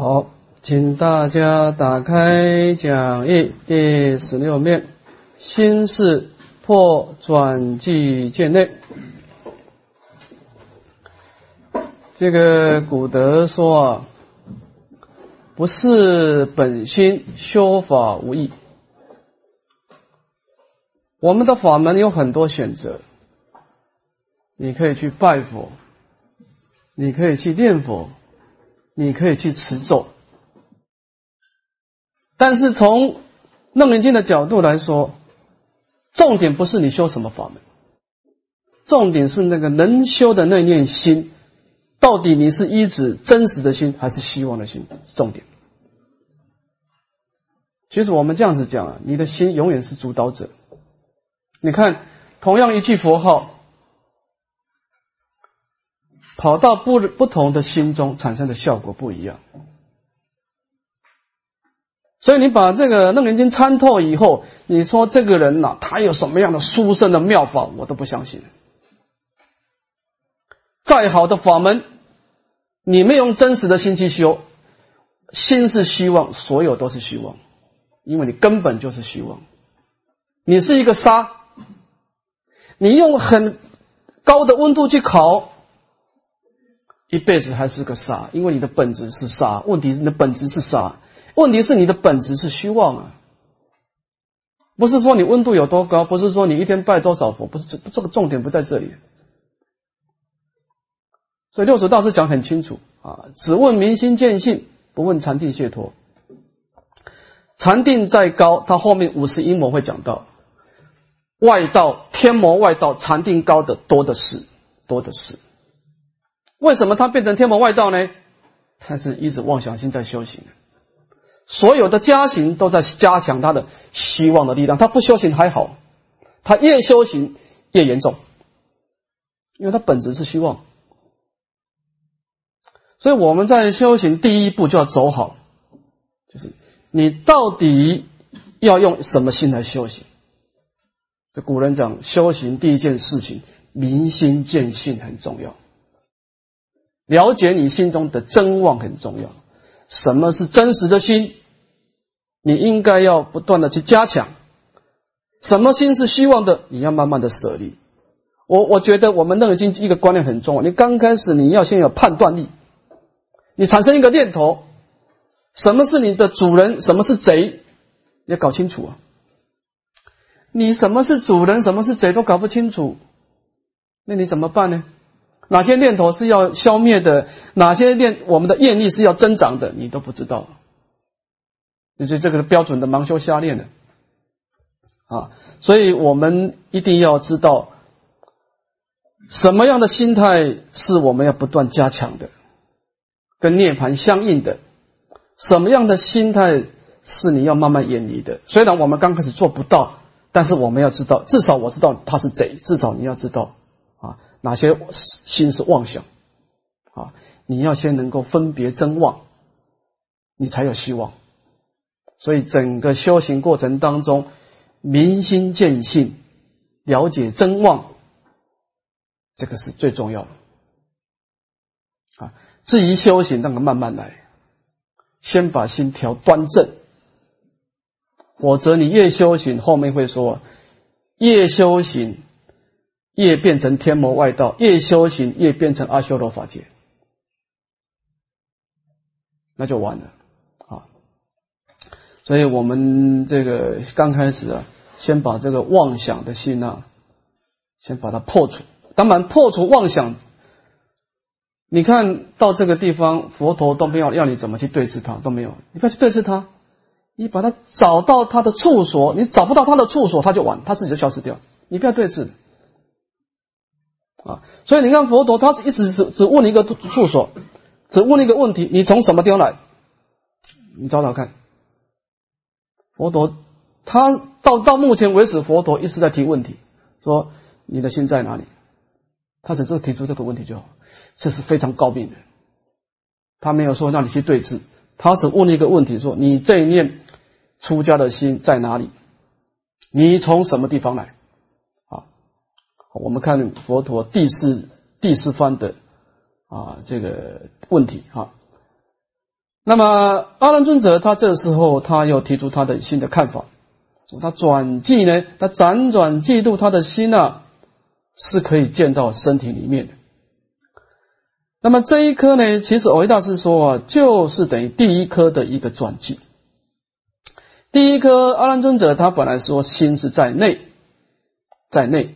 好，请大家打开讲义第十六面，心是破转记见内。这个古德说啊，不是本心修法无益。我们的法门有很多选择，你可以去拜佛，你可以去念佛。你可以去持咒，但是从楞严经的角度来说，重点不是你修什么法门，重点是那个能修的那念心，到底你是依止真实的心还是希望的心是？重点。其实我们这样子讲啊，你的心永远是主导者。你看，同样一句佛号。跑到不不同的心中产生的效果不一样，所以你把这个楞严经参透以后，你说这个人呐，他有什么样的殊胜的妙法，我都不相信。再好的法门，你没用真实的心去修，心是虚妄，所有都是虚妄，因为你根本就是虚妄。你是一个沙，你用很高的温度去烤。一辈子还是个沙，因为你的本质是沙。问题是你的本质是沙，问题是你的本质是虚妄啊！不是说你温度有多高，不是说你一天拜多少佛，不是这这个重点不在这里。所以六祖大师讲很清楚啊，只问明心见性，不问禅定解脱。禅定再高，他后面五十阴谋会讲到，外道天魔外道，禅定高的多的是，多的是。为什么他变成天魔外道呢？他是一直妄想心在修行，所有的加行都在加强他的希望的力量。他不修行还好，他越修行越严重，因为他本质是希望。所以我们在修行第一步就要走好，就是你到底要用什么心来修行？这古人讲，修行第一件事情，明心见性很重要。了解你心中的真妄很重要。什么是真实的心？你应该要不断的去加强。什么心是希望的？你要慢慢的舍离。我我觉得我们那个经一个观念很重要。你刚开始你要先有判断力，你产生一个念头，什么是你的主人？什么是贼？你要搞清楚啊！你什么是主人？什么是贼？都搞不清楚，那你怎么办呢？哪些念头是要消灭的？哪些念我们的业力是要增长的？你都不知道，你说这个标准的盲修瞎练的啊！所以我们一定要知道，什么样的心态是我们要不断加强的，跟涅盘相应的；什么样的心态是你要慢慢远离的。虽然我们刚开始做不到，但是我们要知道，至少我知道他是贼，至少你要知道。哪些心是妄想啊？你要先能够分别真妄，你才有希望。所以整个修行过程当中，明心见性，了解真妄，这个是最重要的啊。至于修行，那个慢慢来，先把心调端正，否则你越修行，后面会说越修行。越变成天魔外道，越修行越变成阿修罗法界，那就完了啊！所以我们这个刚开始啊，先把这个妄想的心啊，先把它破除。当然，破除妄想，你看到这个地方，佛陀都没有要你怎么去对峙他，都没有，你不要去对峙他，你把它找到他的处所，你找不到他的处所，他就完，他自己就消失掉，你不要对峙。啊，所以你看佛陀，他是一直只只问一个处所，只问一个问题：你从什么地方来？你找找看。佛陀他到到目前为止，佛陀一直在提问题，说你的心在哪里？他只是提出这个问题就好，这是非常高明的。他没有说让你去对峙，他只问了一个问题：说你这一念出家的心在哪里？你从什么地方来？我们看佛陀第四第四番的啊这个问题哈，那么阿难尊者他这时候他又提出他的新的看法，说他转记呢，他辗转嫉妒他的心啊，是可以见到身体里面的。那么这一颗呢，其实藕益大师说啊，就是等于第一颗的一个转记。第一颗阿难尊者他本来说心是在内，在内，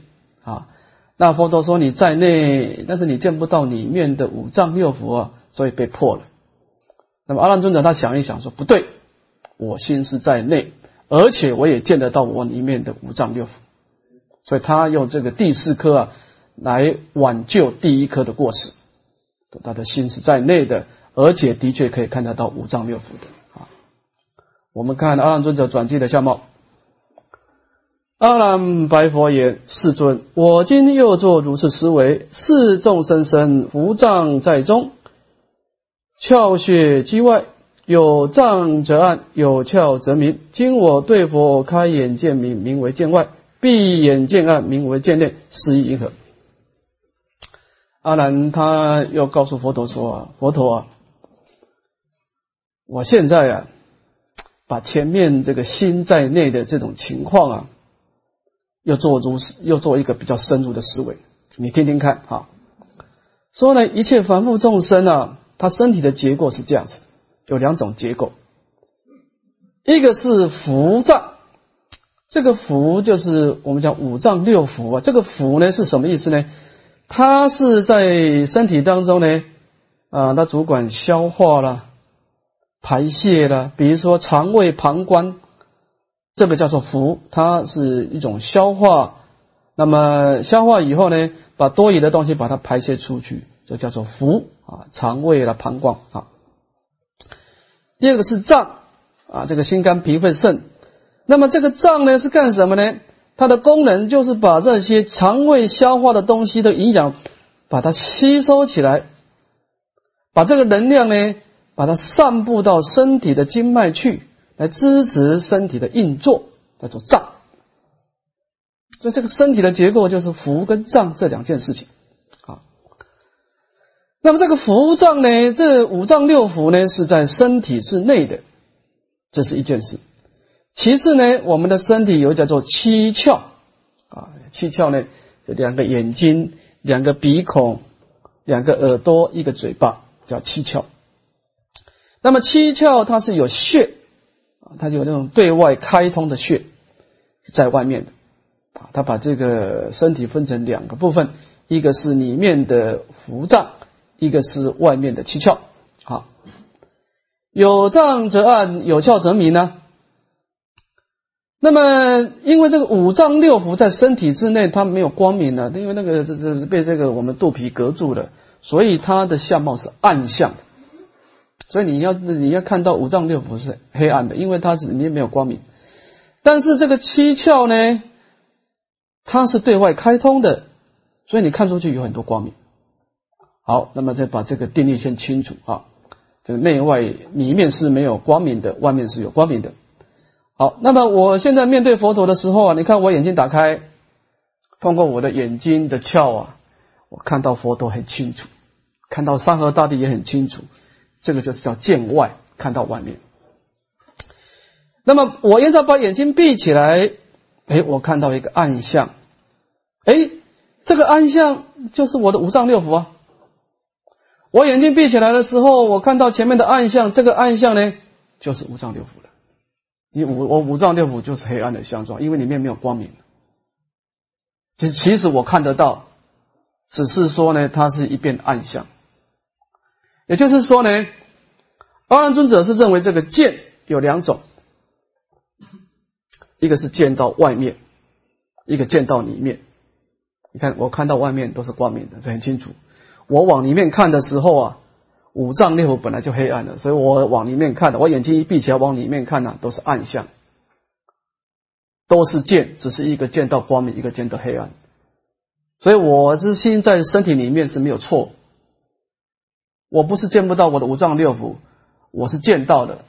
那佛陀说你在内，但是你见不到里面的五脏六腑啊，所以被破了。那么阿难尊者他想一想说不对，我心是在内，而且我也见得到我里面的五脏六腑，所以他用这个第四颗啊来挽救第一颗的过失。他的心是在内的，而且的确可以看得到五脏六腑的啊。我们看阿难尊者转机的相貌。阿难白佛言：“世尊，我今又作如是思维：是众生生无障在中，窍穴机外，有障则暗，有窍则明。今我对佛开眼见明，名为见外；闭眼见暗，名为见内。是意因何？”阿难他又告诉佛陀说：“佛陀啊，我现在啊，把前面这个心在内的这种情况啊，又做如又做一个比较深入的思维，你听听看哈。说呢，一切凡夫众生啊，他身体的结构是这样子，有两种结构，一个是腑脏，这个腑就是我们讲五脏六腑啊，这个腑呢是什么意思呢？”它是在身体当中呢，啊，它主管消化了、排泄了。比如说肠胃、膀胱，这个叫做腑，它是一种消化。那么消化以后呢，把多余的东西把它排泄出去，就叫做腑啊，肠胃了、膀胱啊。第二个是脏啊，这个心肝脾肺肾。那么这个脏呢是干什么呢？它的功能就是把这些肠胃消化的东西的营养，把它吸收起来，把这个能量呢，把它散布到身体的经脉去，来支持身体的运作，叫做脏。所以这个身体的结构就是腑跟脏这两件事情啊。那么这个腑脏呢，这五脏六腑呢是在身体之内的，这是一件事。其次呢，我们的身体有叫做七窍啊，七窍呢，这两个眼睛、两个鼻孔、两个耳朵、一个嘴巴，叫七窍。那么七窍它是有穴啊，它有那种对外开通的穴在外面的啊，它把这个身体分成两个部分，一个是里面的腑脏，一个是外面的七窍。好，有脏则暗，有窍则明呢。那么，因为这个五脏六腑在身体之内，它没有光明的，因为那个这这被这个我们肚皮隔住了，所以它的相貌是暗相的。所以你要你要看到五脏六腑是黑暗的，因为它里面没有光明。但是这个七窍呢，它是对外开通的，所以你看出去有很多光明。好，那么再把这个定义先清楚啊，这个内外里面是没有光明的，外面是有光明的。好，那么我现在面对佛陀的时候啊，你看我眼睛打开，通过我的眼睛的窍啊，我看到佛陀很清楚，看到山河大地也很清楚，这个就是叫见外，看到外面。那么我现在把眼睛闭起来，哎，我看到一个暗象，哎，这个暗象就是我的五脏六腑啊。我眼睛闭起来的时候，我看到前面的暗象，这个暗象呢，就是五脏六腑了。你五我五脏六腑就是黑暗的相状，因为里面没有光明。其其实我看得到，只是说呢，它是一片暗象。也就是说呢，阿难尊者是认为这个见有两种，一个是见到外面，一个见到里面。你看我看到外面都是光明的，这很清楚。我往里面看的时候啊。五脏六腑本来就黑暗的，所以我往里面看的，我眼睛一闭起来往里面看呢，都是暗象，都是见，只是一个见到光明，一个见到黑暗。所以我是心在身体里面是没有错，我不是见不到我的五脏六腑，我是见到的，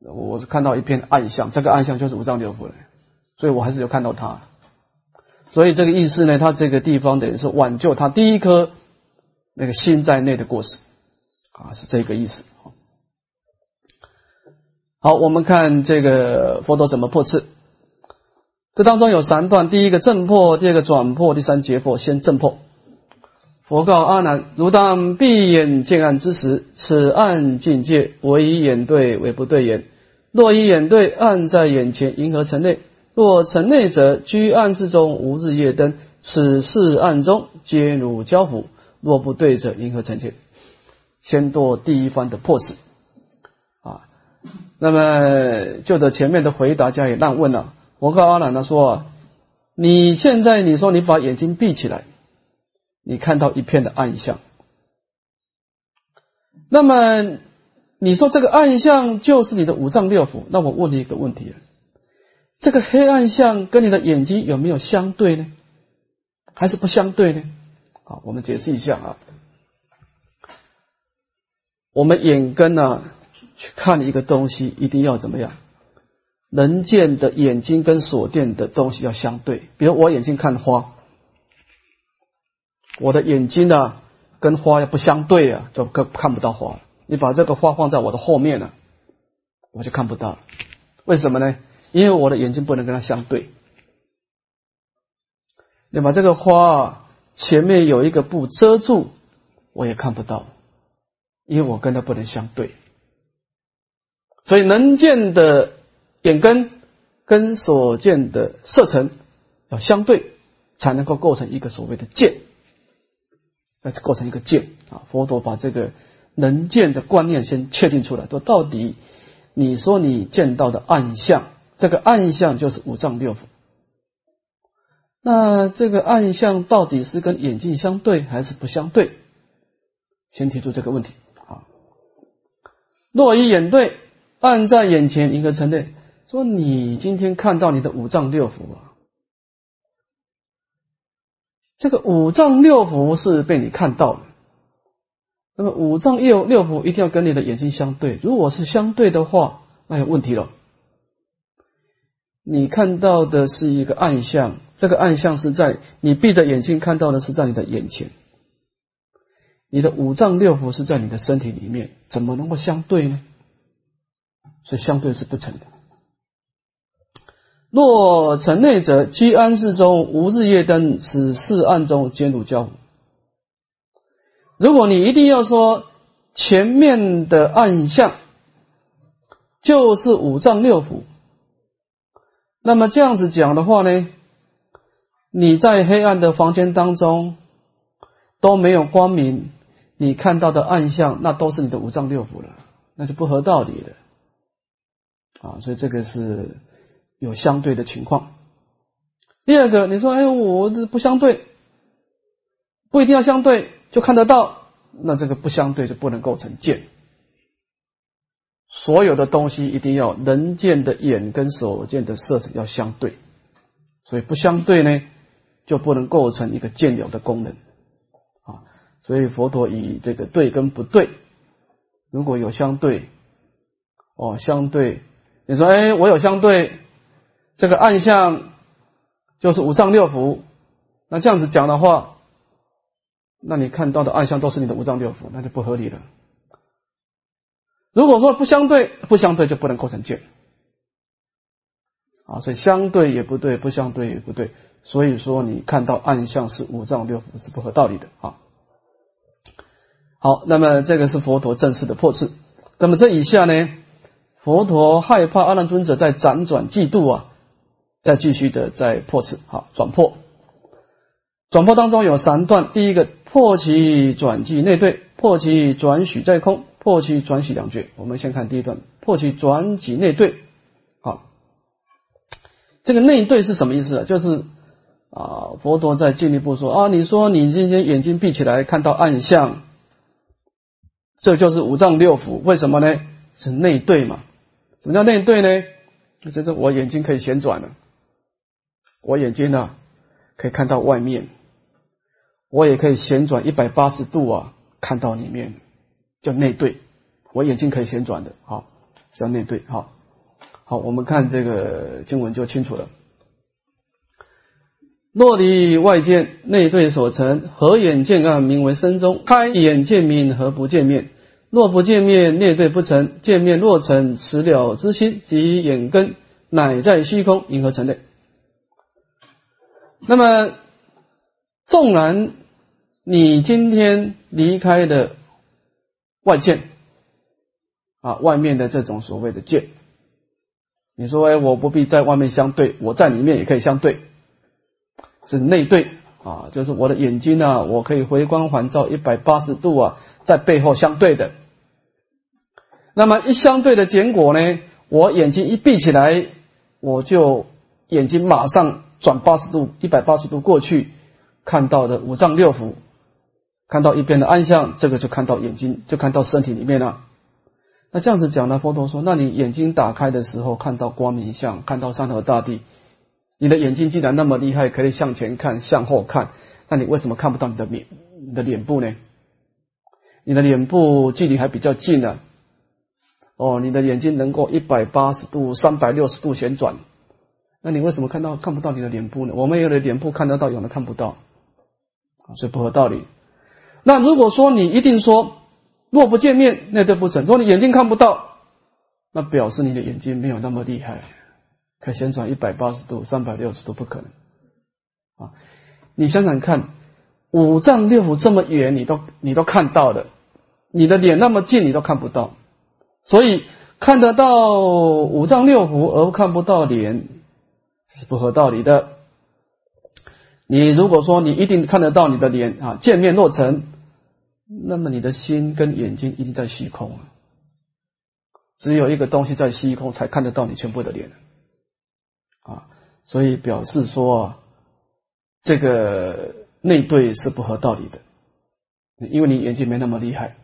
我是看到一片暗象，这个暗象就是五脏六腑了，所以我还是有看到它。所以这个意思呢，它这个地方等于是挽救他第一颗那个心在内的过失。啊，是这个意思。好，我们看这个佛陀怎么破斥。这当中有三段：第一个正破，第二个转破，第三结破。先正破。佛告阿难：如当闭眼见暗之时，此暗境界我以眼对，为不对眼。若以眼对，暗在眼前，银河城内；若城内者，居暗室中，无日夜灯。此事暗中皆如交符。若不对者，银河城前。先做第一番的破斥。那么就着前面的回答加以让问了。我告阿难呢说：你现在你说你把眼睛闭起来，你看到一片的暗象。那么你说这个暗象就是你的五脏六腑？那我问你一个问题：这个黑暗象跟你的眼睛有没有相对呢？还是不相对呢？好，我们解释一下啊。我们眼根呢？去看一个东西，一定要怎么样？能见的眼睛跟所见的东西要相对。比如我眼睛看花，我的眼睛呢跟花要不相对啊，就看看不到花。你把这个花放在我的后面呢，我就看不到了。为什么呢？因为我的眼睛不能跟它相对。你把这个花前面有一个布遮住，我也看不到，因为我跟它不能相对。所以能见的眼根跟所见的色尘要相对，才能够构成一个所谓的见，那构成一个见啊。佛陀把这个能见的观念先确定出来，说到底，你说你见到的暗象，这个暗象就是五脏六腑。那这个暗象到底是跟眼睛相对还是不相对？先提出这个问题啊。若以眼对。暗在眼前，一个城内说：“你今天看到你的五脏六腑啊？这个五脏六腑是被你看到了。那么五脏六六腑一定要跟你的眼睛相对。如果是相对的话，那有问题了。你看到的是一个暗象，这个暗象是在你闭着眼睛看到的，是在你的眼前。你的五脏六腑是在你的身体里面，怎么能够相对呢？”所以相对是不成的。若城内者，居安室中，无日夜灯，此事暗中兼如交。如果你一定要说前面的暗象就是五脏六腑，那么这样子讲的话呢，你在黑暗的房间当中都没有光明，你看到的暗象那都是你的五脏六腑了，那就不合道理了。啊，所以这个是有相对的情况。第二个，你说，哎，我这不相对，不一定要相对就看得到，那这个不相对就不能构成见。所有的东西一定要能见的眼跟所见的色要相对，所以不相对呢，就不能构成一个见了的功能。啊，所以佛陀以这个对跟不对，如果有相对，哦，相对。你说，哎，我有相对，这个暗象就是五脏六腑。那这样子讲的话，那你看到的暗象都是你的五脏六腑，那就不合理了。如果说不相对，不相对就不能构成见。啊，所以相对也不对，不相对也不对。所以说，你看到暗象是五脏六腑是不合道理的啊。好，那么这个是佛陀正式的破斥。那么这以下呢？佛陀害怕阿难尊者在辗转嫉妒啊，再继续的再破次，好转破。转破当中有三段，第一个破其转即内对，破其转许在空，破其转许两句。我们先看第一段，破其转即内对。好，这个内对是什么意思啊？就是啊，佛陀在进一步说啊，你说你今天眼睛闭起来看到暗象，这就是五脏六腑，为什么呢？是内对嘛？什么叫内对呢？就是我眼睛可以旋转了，我眼睛呢可以看到外面，我也可以旋转一百八十度啊，看到里面，叫内对。我眼睛可以旋转的，好，叫内对。好，好，我们看这个经文就清楚了。若离外见，内对所成，合眼见暗，名为身中；开眼见明，何不见面？若不见面，内对不成；见面若成，此了之心及眼根，乃在虚空，银河城内？那么，纵然你今天离开的外见啊，外面的这种所谓的见，你说哎，我不必在外面相对，我在里面也可以相对，是内对啊，就是我的眼睛啊，我可以回光返照一百八十度啊，在背后相对的。那么一相对的结果呢？我眼睛一闭起来，我就眼睛马上转八十度、一百八十度过去，看到的五脏六腑，看到一边的暗象，这个就看到眼睛，就看到身体里面了。那这样子讲呢？佛陀说：，那你眼睛打开的时候，看到光明相，看到山河大地，你的眼睛既然那么厉害，可以向前看、向后看，那你为什么看不到你的脸、你的脸部呢？你的脸部距离还比较近呢。哦，你的眼睛能够一百八十度、三百六十度旋转，那你为什么看到看不到你的脸部呢？我们有的脸部看得到，有的看不到，所以不合道理。那如果说你一定说若不见面，那都不准。说你眼睛看不到，那表示你的眼睛没有那么厉害，可旋转一百八十度、三百六十度不可能啊！你想想看，五脏六腑这么远，你都你都看到的，你的脸那么近，你都看不到。所以看得到五脏六腑而看不到脸，是不合道理的。你如果说你一定看得到你的脸啊，见面落成，那么你的心跟眼睛一定在虚空啊。只有一个东西在虚空，才看得到你全部的脸啊。所以表示说，这个内对是不合道理的，因为你眼睛没那么厉害。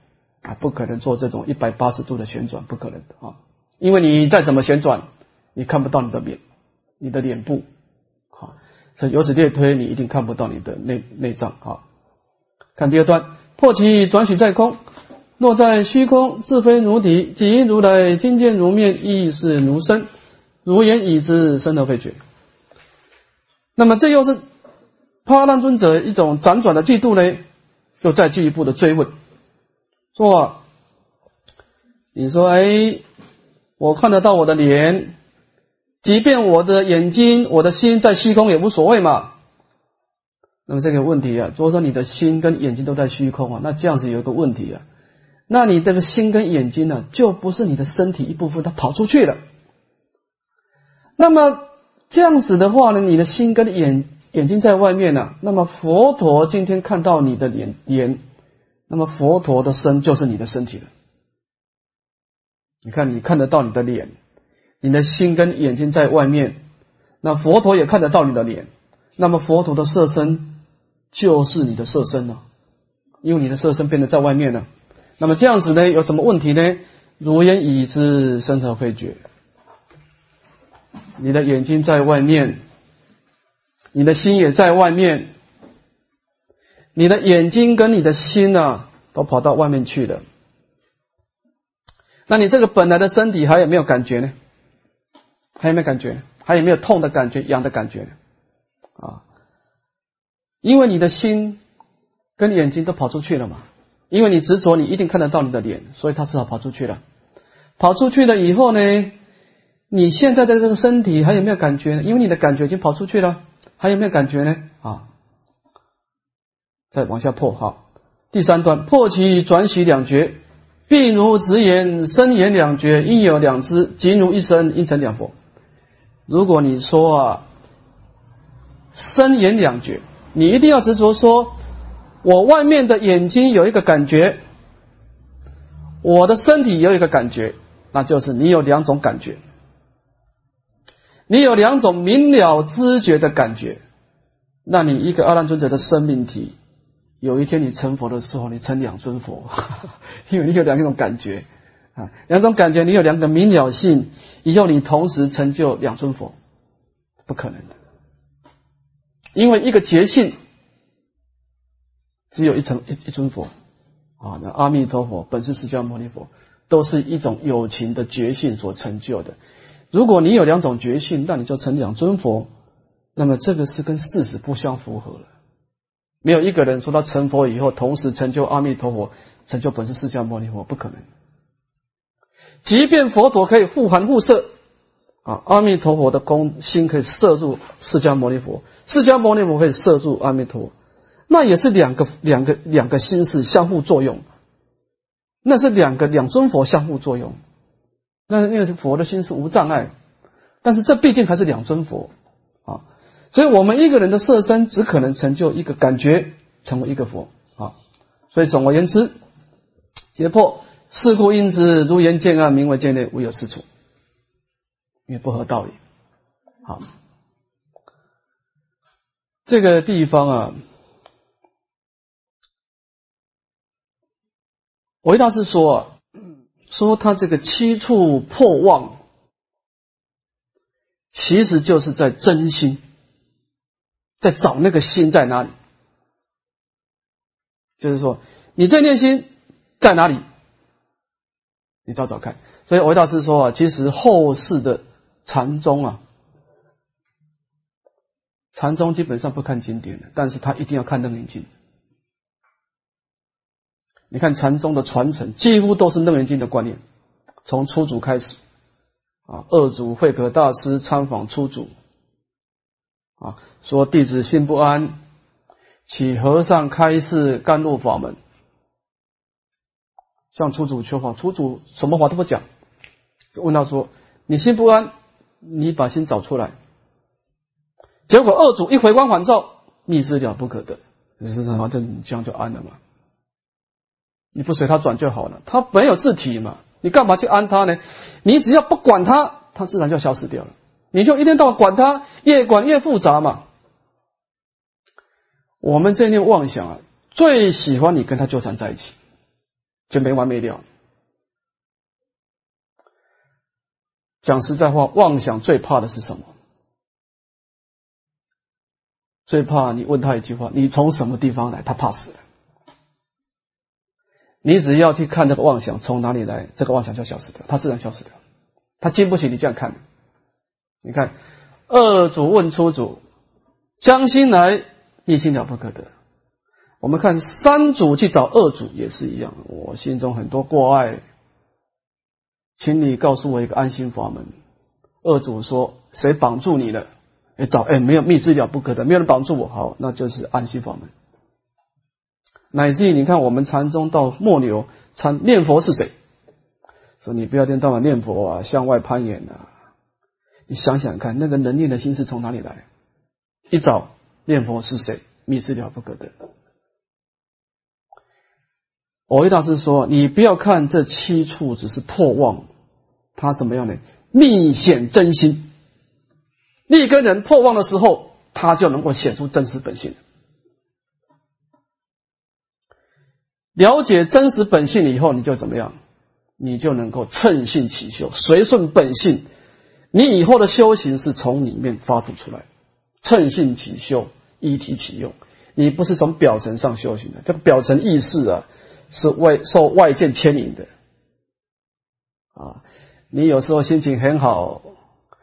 啊，不可能做这种一百八十度的旋转，不可能的啊！因为你再怎么旋转，你看不到你的脸，你的脸部，好，所以由此类推，你一定看不到你的内内脏啊。看第二段，破其转许在空，若在虚空，自非如体，即如来金见如面，亦是如身，如言已知，身而非觉。那么这又是帕难尊者一种辗转的嫉妒呢？又再进一步的追问。说，你说，哎，我看得到我的脸，即便我的眼睛、我的心在虚空也无所谓嘛。那么这个问题啊，如果说你的心跟眼睛都在虚空啊，那这样子有一个问题啊，那你这个心跟眼睛呢，就不是你的身体一部分，它跑出去了。那么这样子的话呢，你的心跟眼眼睛在外面呢，那么佛陀今天看到你的脸脸。那么佛陀的身就是你的身体了。你看，你看得到你的脸，你的心跟眼睛在外面，那佛陀也看得到你的脸。那么佛陀的色身就是你的色身了，因为你的色身变得在外面了。那么这样子呢，有什么问题呢？如烟已知，身而非觉。你的眼睛在外面，你的心也在外面。你的眼睛跟你的心呢，都跑到外面去了。那你这个本来的身体还有没有感觉呢？还有没有感觉？还有没有痛的感觉、痒的感觉？啊，因为你的心跟眼睛都跑出去了嘛。因为你执着，你一定看得到你的脸，所以他只好跑出去了。跑出去了以后呢，你现在的这个身体还有没有感觉呢？因为你的感觉已经跑出去了，还有没有感觉呢？啊？再往下破哈，第三段破其转许两绝，并如直言身言两绝，应有两知，即如一生应成两佛。如果你说啊，身言两绝，你一定要执着说，我外面的眼睛有一个感觉，我的身体有一个感觉，那就是你有两种感觉，你有两种明了知觉的感觉，那你一个阿难尊者的生命体。有一天你成佛的时候，你成两尊佛，因为你有两种感觉啊，两种感觉，你有两个明了性，以后你同时成就两尊佛，不可能的，因为一个觉性只有一层一一尊佛啊，那阿弥陀佛本是释迦牟尼佛，都是一种有情的觉性所成就的。如果你有两种觉性，那你就成两尊佛，那么这个是跟事实不相符合了。没有一个人说他成佛以后，同时成就阿弥陀佛，成就本师释迦牟尼佛，不可能。即便佛陀可以互含互摄，啊，阿弥陀佛的功心可以摄入释迦牟尼佛，释迦牟尼佛可以摄入阿弥陀，那也是两个两个两个心是相互作用，那是两个两尊佛相互作用，那因为佛的心是无障碍，但是这毕竟还是两尊佛啊，所以我们一个人的色身只可能成就一个感觉，成为一个佛啊，所以总而言之，解破。是故因之，如言见暗，名为见内，无有是处，也不合道理。好，这个地方啊，维大师说啊，说他这个七处破妄，其实就是在真心，在找那个心在哪里，就是说你这念心在哪里？你找找看，所以韦大师说啊，其实后世的禅宗啊，禅宗基本上不看经典的，但是他一定要看楞严经。你看禅宗的传承，几乎都是楞严经的观念，从初祖开始啊，二祖慧可大师参访初祖啊，说弟子心不安，请和尚开示甘露法门。向出主求法，出主什么话都不讲，问他说：“你心不安，你把心找出来。”结果二主一回光返照，密知了不可得，是反正这样就安了嘛。你不随他转就好了，他没有自体嘛，你干嘛去安他呢？你只要不管他，他自然就消失掉了。你就一天到晚管他，越管越复杂嘛。我们这念妄想啊，最喜欢你跟他纠缠在一起。就没完没了。讲实在话，妄想最怕的是什么？最怕你问他一句话：“你从什么地方来？”他怕死了。你只要去看这个妄想从哪里来，这个妄想就消失掉，他自然消失掉。他经不起你这样看。你看，二主问初主：“将心来，一心了不可得。”我们看三组去找二组也是一样，我心中很多过爱，请你告诉我一个安心法门。二组说谁绑住你了？哎，找哎没有密治了不可得，没有人绑住我，好，那就是安心法门。乃至于你看我们禅宗到末流禅念佛是谁？说你不要天到晚念佛啊，向外攀岩啊。你想想看，那个能念的心是从哪里来？一找念佛是谁？密治了不可得。我维大师说：“你不要看这七处只是破妄，他怎么样呢？密显真心。一根人破妄的时候，他就能够显出真实本性。了解真实本性以后，你就怎么样？你就能够乘性起修，随顺本性。你以后的修行是从里面发出出来，乘性起修，一体启用。你不是从表层上修行的，这个表层意识啊。”是外受外界牵引的啊！你有时候心情很好，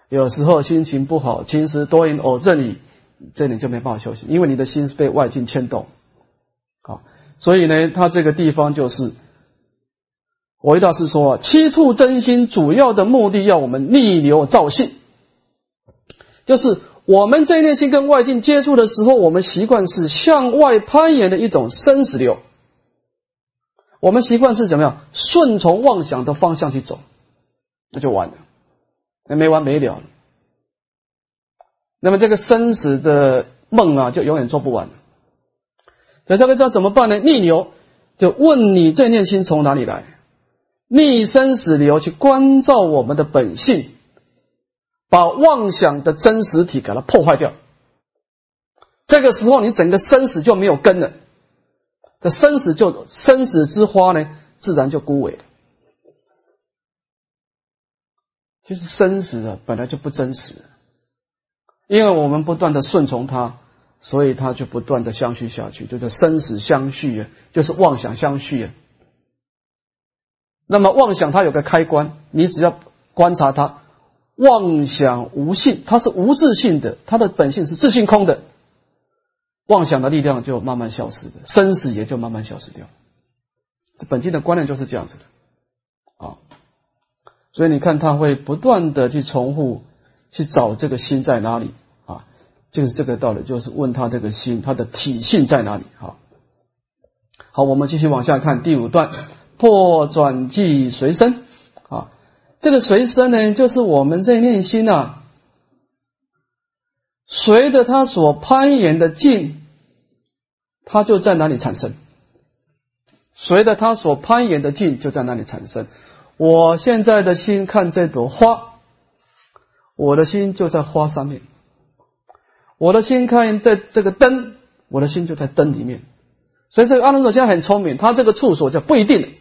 有时候心情不好，其实多因偶这里，这里就没办法休息，因为你的心是被外境牵动。好，所以呢，他这个地方就是，我一大师说啊，七处真心主要的目的要我们逆流造性，就是我们这一念心跟外境接触的时候，我们习惯是向外攀岩的一种生死流。我们习惯是怎么样？顺从妄想的方向去走，那就完了，那没完没了。那么这个生死的梦啊，就永远做不完。那这个叫怎么办呢？逆流，就问你这念心从哪里来？逆生死流去关照我们的本性，把妄想的真实体给它破坏掉。这个时候，你整个生死就没有根了。这生死就生死之花呢，自然就枯萎了。其实生死啊，本来就不真实，因为我们不断的顺从它，所以它就不断的相续下去，就是生死相续啊，就是妄想相续啊。那么妄想它有个开关，你只要观察它，妄想无性，它是无自性的，它的本性是自性空的。妄想的力量就慢慢消失的，生死也就慢慢消失掉。本经的观念就是这样子的啊，所以你看他会不断的去重复去找这个心在哪里啊，就是这个道理，就是问他这个心它的体性在哪里啊。好，我们继续往下看第五段破转即随身啊，这个随身呢，就是我们这念心啊，随着他所攀岩的境，它就在哪里产生。随着他所攀岩的境，就在那里产生。我现在的心看这朵花，我的心就在花上面；我的心看这这个灯，我的心就在灯里面。所以这个阿伦佐现在很聪明，他这个处所叫不一定。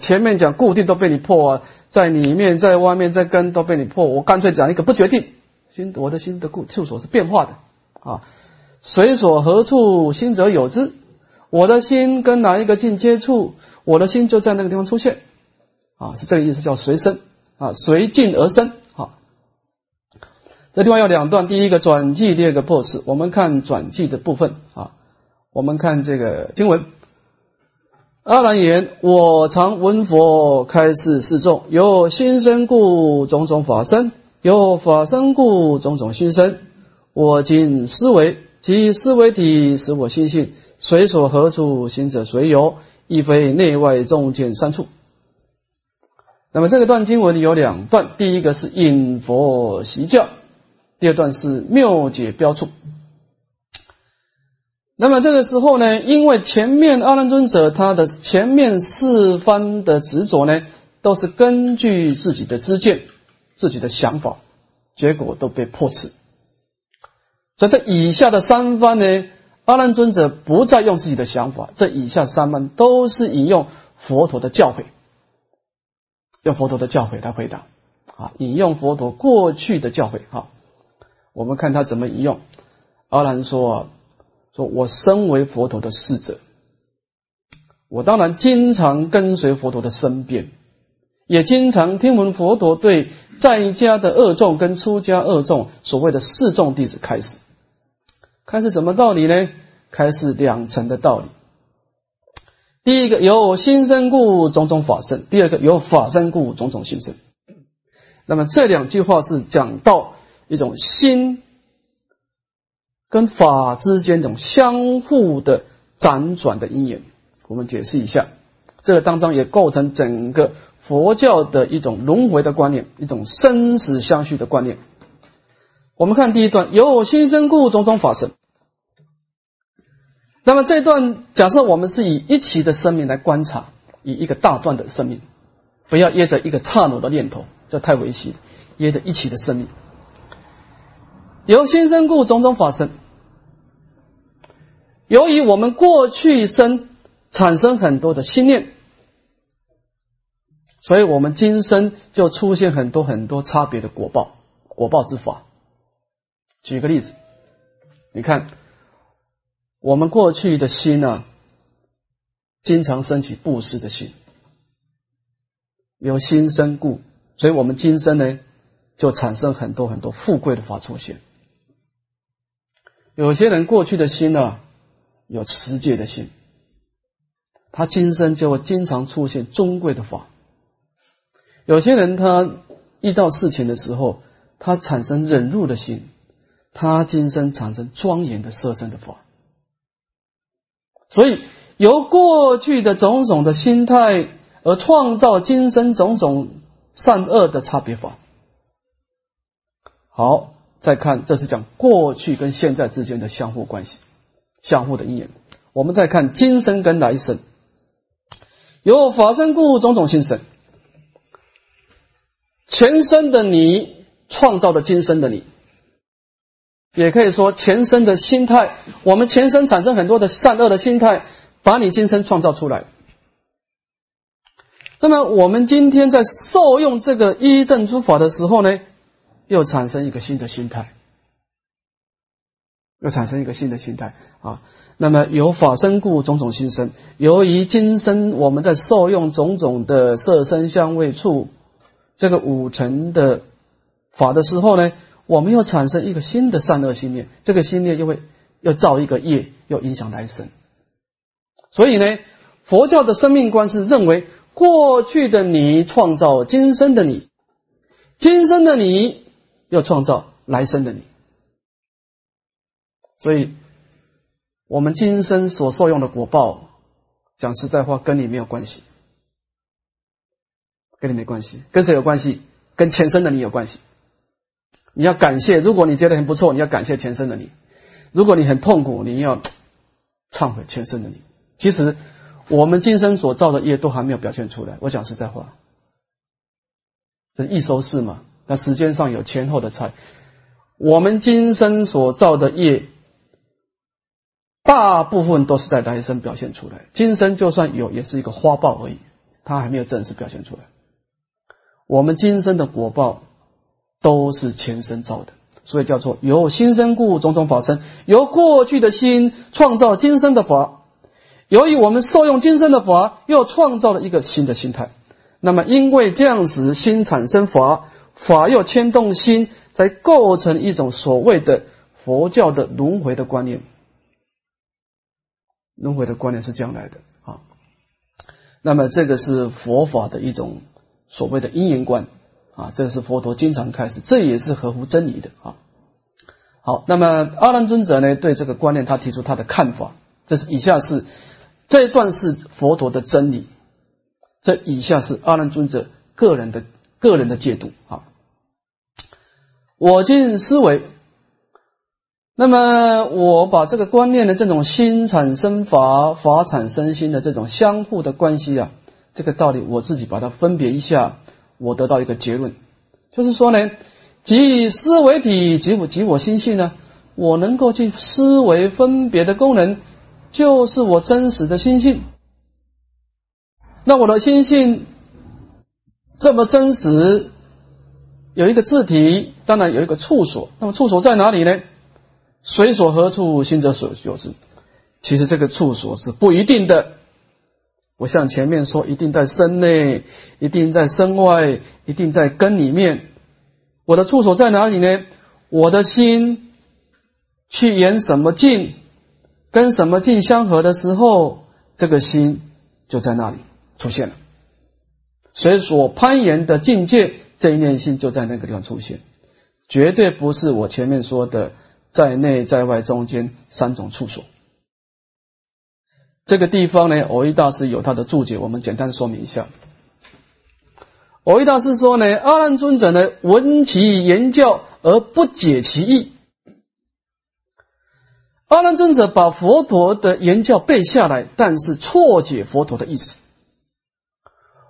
前面讲固定都被你破啊，在里面、在外面、在根都被你破。我干脆讲一个不决定心，我的心的固处所是变化的啊。随所何处心则有之。我的心跟哪一个境接触，我的心就在那个地方出现，啊，是这个意思，叫随生啊，随境而生。好，这地方有两段，第一个转记，第二个破事。我们看转记的部分啊，我们看这个经文。阿难言：我常闻佛开示示众，有心生故种种法生，有法生故种种心生。我今思维，即思维体，使我心性。随所何处行者随游，亦非内外众见三处。那么这个段经文有两段，第一个是引佛习教，第二段是妙解标处。那么这个时候呢，因为前面阿难尊者他的前面四番的执着呢，都是根据自己的知见、自己的想法，结果都被破斥。所以这以下的三番呢。阿难尊者不再用自己的想法，这以下三番都是引用佛陀的教诲，用佛陀的教诲来回答。啊，引用佛陀过去的教诲。哈，我们看他怎么引用。阿难说：“说我身为佛陀的侍者，我当然经常跟随佛陀的身边，也经常听闻佛陀对在家的恶众跟出家恶众所谓的四众弟子开始。”开始什么道理呢？开始两层的道理。第一个有心生故种种法生，第二个有法生故种种心生。那么这两句话是讲到一种心跟法之间这种相互的辗转的因缘。我们解释一下，这个当中也构成整个佛教的一种轮回的观念，一种生死相续的观念。我们看第一段，有心生故种种法生。那么这一段假设我们是以一期的生命来观察，以一个大段的生命，不要噎着一个刹那的念头，这太危险。噎着一期的生命，由心生故种种法生。由于我们过去生产生很多的心念，所以我们今生就出现很多很多差别的果报，果报之法。举个例子，你看，我们过去的心呢，经常升起布施的心，有心生故，所以我们今生呢，就产生很多很多富贵的法出现。有些人过去的心呢，有持戒的心，他今生就会经常出现尊贵的法。有些人他遇到事情的时候，他产生忍辱的心。他今生产生庄严的色身的法，所以由过去的种种的心态而创造今生种种善恶的差别法。好，再看，这是讲过去跟现在之间的相互关系、相互的因缘。我们再看今生跟来生，由法身故种种心生，前生的你创造了今生的你。也可以说前生的心态，我们前生产生很多的善恶的心态，把你今生创造出来。那么我们今天在受用这个一正诸法的时候呢，又产生一个新的心态，又产生一个新的心态啊。那么有法生故，种种心生。由于今生我们在受用种种的色身香味触这个五尘的法的时候呢。我们又产生一个新的善恶心念，这个心念又会又造一个业，又影响来生。所以呢，佛教的生命观是认为，过去的你创造今生的你，今生的你又创造来生的你。所以，我们今生所受用的果报，讲实在话，跟你没有关系，跟你没关系，跟谁有关系？跟前生的你有关系。你要感谢，如果你觉得很不错，你要感谢前生的你；如果你很痛苦，你要忏悔前生的你。其实我们今生所造的业都还没有表现出来。我讲实在话，这一收事嘛，那时间上有前后的差。我们今生所造的业，大部分都是在来生表现出来。今生就算有，也是一个花报而已，它还没有正式表现出来。我们今生的果报。都是前生造的，所以叫做由心生故种种法生，由过去的心创造今生的法。由于我们受用今生的法，又创造了一个新的心态。那么因为这样子，心产生法，法又牵动心，才构成一种所谓的佛教的轮回的观念。轮回的观念是这样来的啊。那么这个是佛法的一种所谓的因缘观。啊，这是佛陀经常开始，这也是合乎真理的啊。好，那么阿难尊者呢，对这个观念他提出他的看法。这是以下是这一段是佛陀的真理，这以下是阿难尊者个人的个人的解读啊。我尽思维，那么我把这个观念的这种心产生法，法产生心的这种相互的关系啊，这个道理我自己把它分别一下。我得到一个结论，就是说呢，即思维体即我即我心性呢，我能够去思维分别的功能，就是我真实的心性。那我的心性这么真实，有一个字体，当然有一个处所。那么处所在哪里呢？随所何处，心则所有之。其实这个处所是不一定的。我像前面说，一定在身内，一定在身外，一定在根里面。我的处所在哪里呢？我的心去演什么境，跟什么境相合的时候，这个心就在那里出现了。所以所攀岩的境界，这一念心就在那个地方出现，绝对不是我前面说的在内在外中间三种处所。这个地方呢，偶一大师有他的注解，我们简单说明一下。偶一大师说呢，阿难尊者呢，闻其言教而不解其意。阿难尊者把佛陀的言教背下来，但是错解佛陀的意思。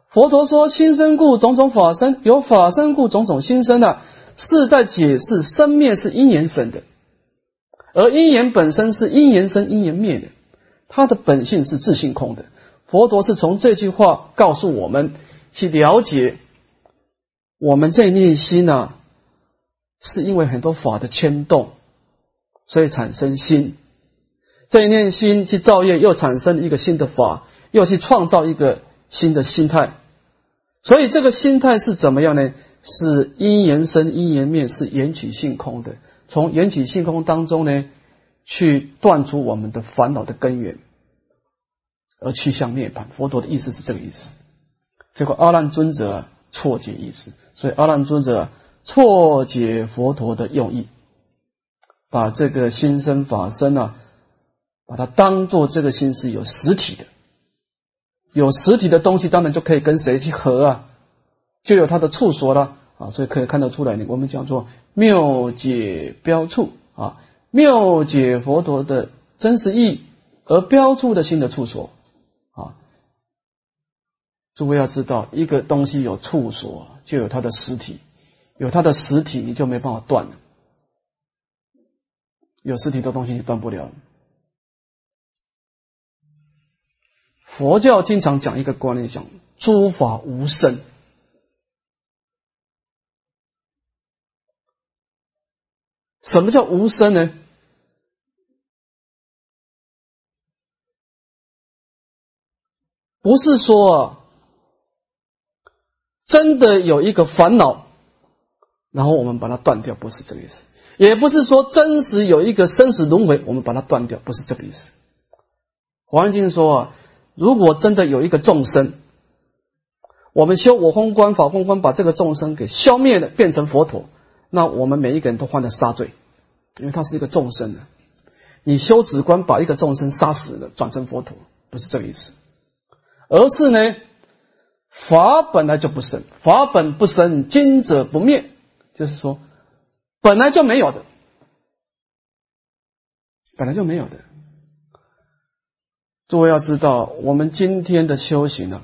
佛陀说：“心生故种种法生，有法生故种种心生啊，是在解释生灭是因缘生的，而因缘本身是因缘生因缘灭的。”它的本性是自性空的，佛陀是从这句话告诉我们去了解，我们这念心呢，是因为很多法的牵动，所以产生心，这一念心去造业，又产生一个新的法，又去创造一个新的心态，所以这个心态是怎么样呢？是因缘生，因缘灭，是缘起性空的，从缘起性空当中呢。去断除我们的烦恼的根源，而去向涅槃。佛陀的意思是这个意思。结果阿难尊者错解意思，所以阿难尊者错解佛陀的用意，把这个心生法身啊，把它当做这个心是有实体的，有实体的东西，当然就可以跟谁去合啊，就有它的处所了啊。所以可以看得出来呢，我们叫做妙解标处啊。妙解佛陀的真实意，而标出的新的处所啊！诸位要知道，一个东西有处所，就有它的实体，有它的实体，你就没办法断了。有实体的东西，你断不了。佛教经常讲一个观念，讲诸法无生。什么叫无声呢？不是说，真的有一个烦恼，然后我们把它断掉，不是这个意思。也不是说真实有一个生死轮回，我们把它断掉，不是这个意思。黄金说啊，如果真的有一个众生，我们修我空观法空观，把这个众生给消灭了，变成佛陀，那我们每一个人都犯了杀罪，因为他是一个众生的。你修止观把一个众生杀死了，转成佛陀，不是这个意思，而是呢，法本来就不生，法本不生，今者不灭，就是说。本来就没有的，本来就没有的。诸位要知道，我们今天的修行呢，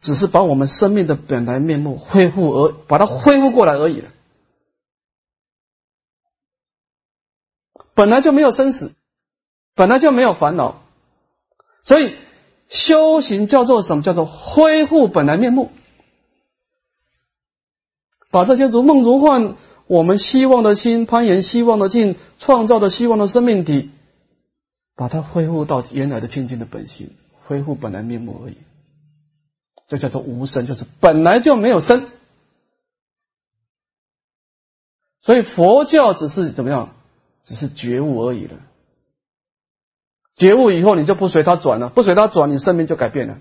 只是把我们生命的本来面目恢复而把它恢复过来而已。本来就没有生死，本来就没有烦恼，所以修行叫做什么？叫做恢复本来面目，把这些如梦如幻。我们希望的心攀岩，希望的境，创造的希望的生命体，把它恢复到原来的清净的本性，恢复本来面目而已。这叫做无生，就是本来就没有生。所以佛教只是怎么样？只是觉悟而已了。觉悟以后，你就不随他转了，不随他转，你生命就改变了。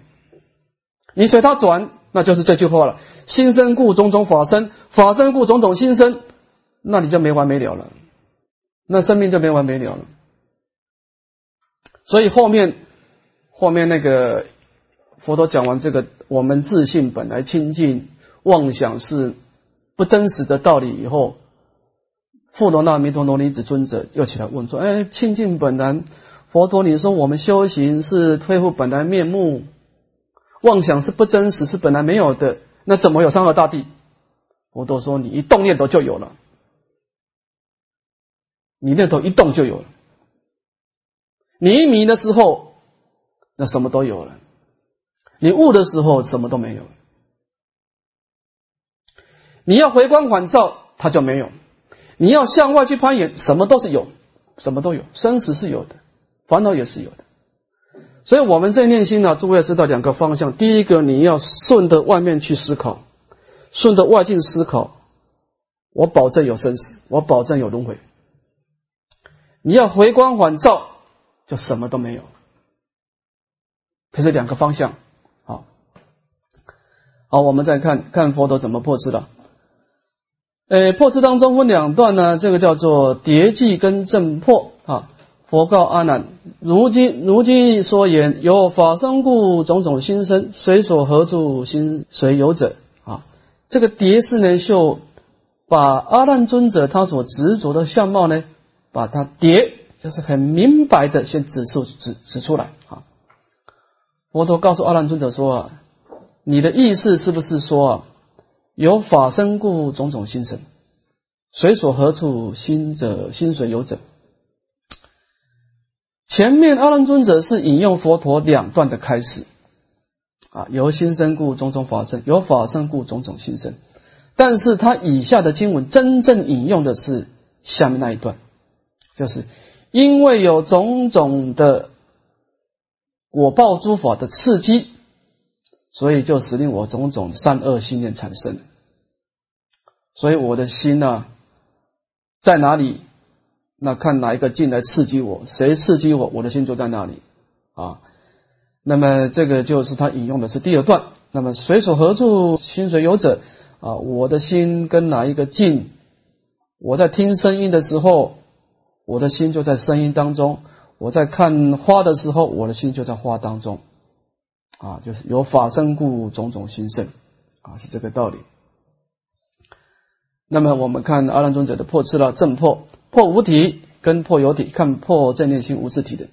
你随他转，那就是这句话了：心生故种种法生，法生故种种心生。那你就没完没了了，那生命就没完没了了。所以后面后面那个佛陀讲完这个，我们自信本来清净，妄想是不真实的道理以后，富罗那弥陀罗尼子尊者又起来问说：“哎，清净本来，佛陀你说我们修行是恢复本来面目，妄想是不真实，是本来没有的，那怎么有三恶大地？”佛陀说：“你一动念头就有了。”你念头一动就有了，你一迷的时候，那什么都有了；你悟的时候，什么都没有。你要回光返照，它就没有；你要向外去攀岩，什么都是有，什么都有。生死是有的，烦恼也是有的。所以我们在念心呢，诸位要知道两个方向：第一个，你要顺着外面去思考，顺着外境思考，我保证有生死，我保证有轮回。你要回光返照，就什么都没有。这是两个方向。好，我们再看看佛陀怎么破斥的。呃，破斥当中分两段呢，这个叫做叠记跟正破啊。佛告阿难：如今如今说言，有法生故，种种心生，随所合处，心随有者啊。这个叠是呢，就把阿难尊者他所执着的相貌呢。把它叠，就是很明白的先指出指指出来啊。佛陀告诉阿难尊者说啊，你的意思是不是说啊，有法身故种种心生，随所何处心者心随有者。前面阿难尊者是引用佛陀两段的开始啊，由心生故种种法生，由法生故种种心生。但是他以下的经文真正引用的是下面那一段。就是因为有种种的果报诸法的刺激，所以就使令我种种善恶心念产生。所以我的心呢，在哪里？那看哪一个进来刺激我，谁刺激我，我的心就在那里啊。那么这个就是他引用的是第二段。那么水所何处心随有者啊，我的心跟哪一个近？我在听声音的时候。我的心就在声音当中，我在看花的时候，我的心就在花当中，啊，就是有法生故种种心生，啊，是这个道理。那么我们看阿难尊者的破次了正破破无体跟破有体，看破正念心无自体的，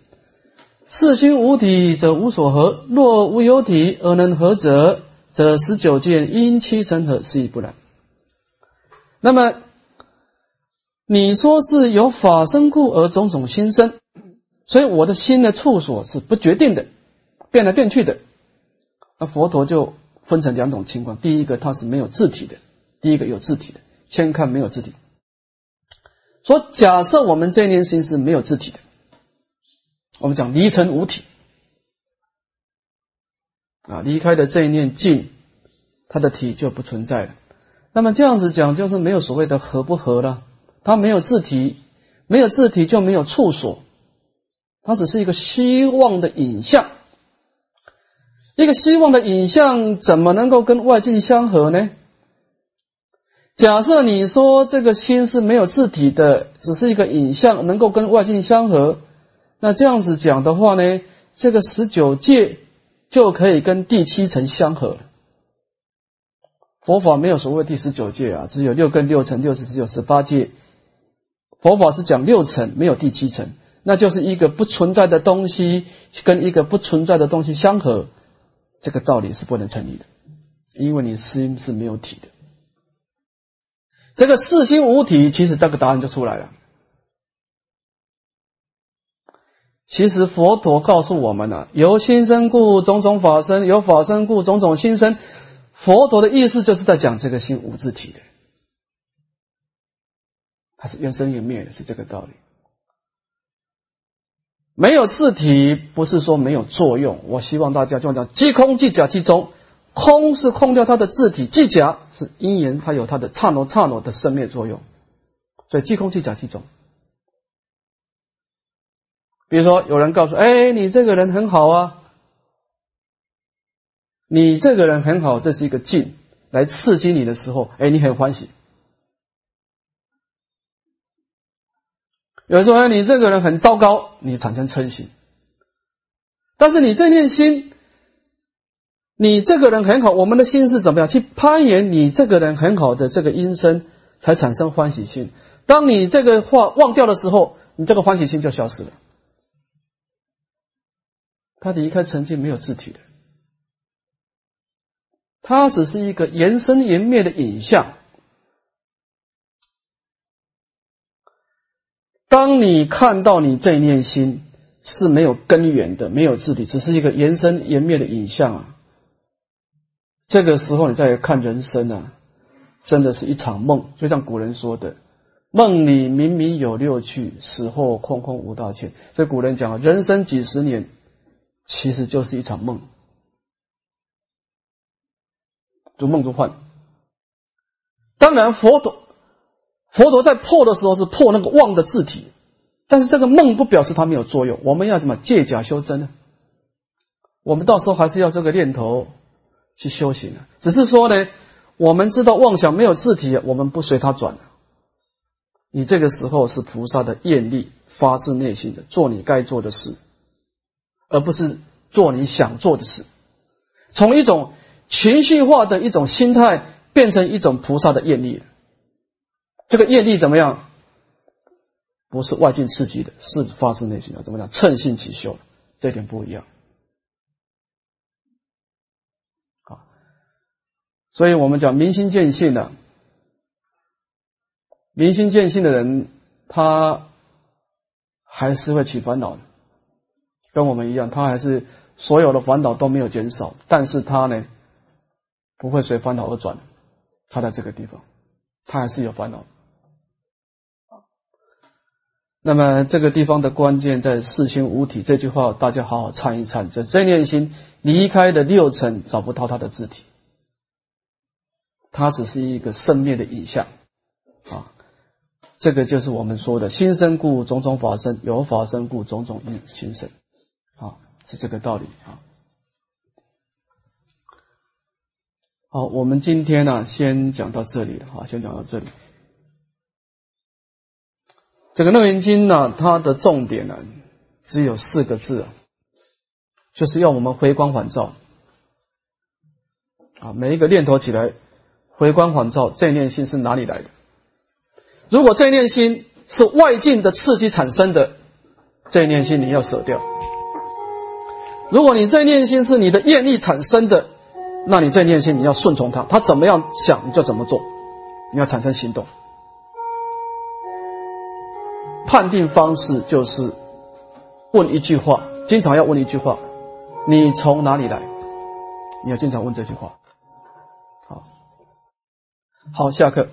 四心无体则无所合，若无有体而能合者，则十九见因七成合，是亦不然。那么。你说是有法生故而种种心生，所以我的心的处所是不决定的，变来变去的。那佛陀就分成两种情况：第一个它是没有字体的，第一个有字体的。先看没有字体。说假设我们这念心是没有字体的，我们讲离尘无体啊，离开的这一念境，它的体就不存在了。那么这样子讲，就是没有所谓的合不合了。它没有字体，没有字体就没有处所，它只是一个希望的影像。一个希望的影像怎么能够跟外境相合呢？假设你说这个心是没有字体的，只是一个影像，能够跟外境相合，那这样子讲的话呢，这个十九界就可以跟第七层相合。佛法没有所谓第十九界啊，只有六根六层，六十只有十八界。佛法是讲六层，没有第七层，那就是一个不存在的东西跟一个不存在的东西相合。这个道理是不能成立的，因为你心是没有体的。这个四心无体，其实这个答案就出来了。其实佛陀告诉我们了：由心生故种种法生，由法生故种种心生。佛陀的意思就是在讲这个心无自体的，它是缘生缘灭的，是这个道理。没有字体，不是说没有作用。我希望大家就讲，即空即假即中，空是空掉它的字体，即假是因缘，它有它的刹那刹那的生灭作用。所以即空即假即中。比如说，有人告诉，哎，你这个人很好啊，你这个人很好，这是一个境来刺激你的时候，哎，你很欢喜。有人说你这个人很糟糕，你产生嗔心。但是你这念心，你这个人很好，我们的心是怎么样去攀岩？你这个人很好的这个因身，才产生欢喜心。当你这个话忘掉的时候，你这个欢喜心就消失了。他离开曾经没有字体的，他只是一个延生延灭的影像。当你看到你这一念心是没有根源的，没有自体，只是一个延伸延灭的影像啊，这个时候你再看人生啊，真的是一场梦。就像古人说的：“梦里明明有六趣，死后空空无大千。”所以古人讲人生几十年其实就是一场梦，如梦如幻。当然，佛陀。佛陀在破的时候是破那个妄的字体，但是这个梦不表示它没有作用。我们要怎么借假修真呢？我们到时候还是要这个念头去修行啊。只是说呢，我们知道妄想没有字体，我们不随它转。你这个时候是菩萨的愿力发自内心的做你该做的事，而不是做你想做的事。从一种情绪化的一种心态变成一种菩萨的愿力。这个业力怎么样？不是外境刺激的，是发自内心的。怎么讲？称性起修，这点不一样。啊，所以我们讲明心见性的，明心见性的人，他还是会起烦恼的，跟我们一样，他还是所有的烦恼都没有减少，但是他呢，不会随烦恼而转，差在这个地方，他还是有烦恼。那么这个地方的关键在“四心五体”这句话，大家好好参一参。就这念心离开的六层，找不到它的字体，它只是一个生灭的影像啊。这个就是我们说的“心生故种种法生，有法生故种种因心生”，啊，是这个道理啊。好，我们今天呢，先讲到这里了，好，先讲到这里。这个《楞严经》呢，它的重点呢只有四个字啊，就是要我们回光返照啊，每一个念头起来回光返照，这念心是哪里来的？如果这念心是外境的刺激产生的，这念心你要舍掉；如果你这念心是你的业力产生的，那你在念心你要顺从他，他怎么样想你就怎么做，你要产生行动。判定方式就是问一句话，经常要问一句话：你从哪里来？你要经常问这句话。好，好，下课。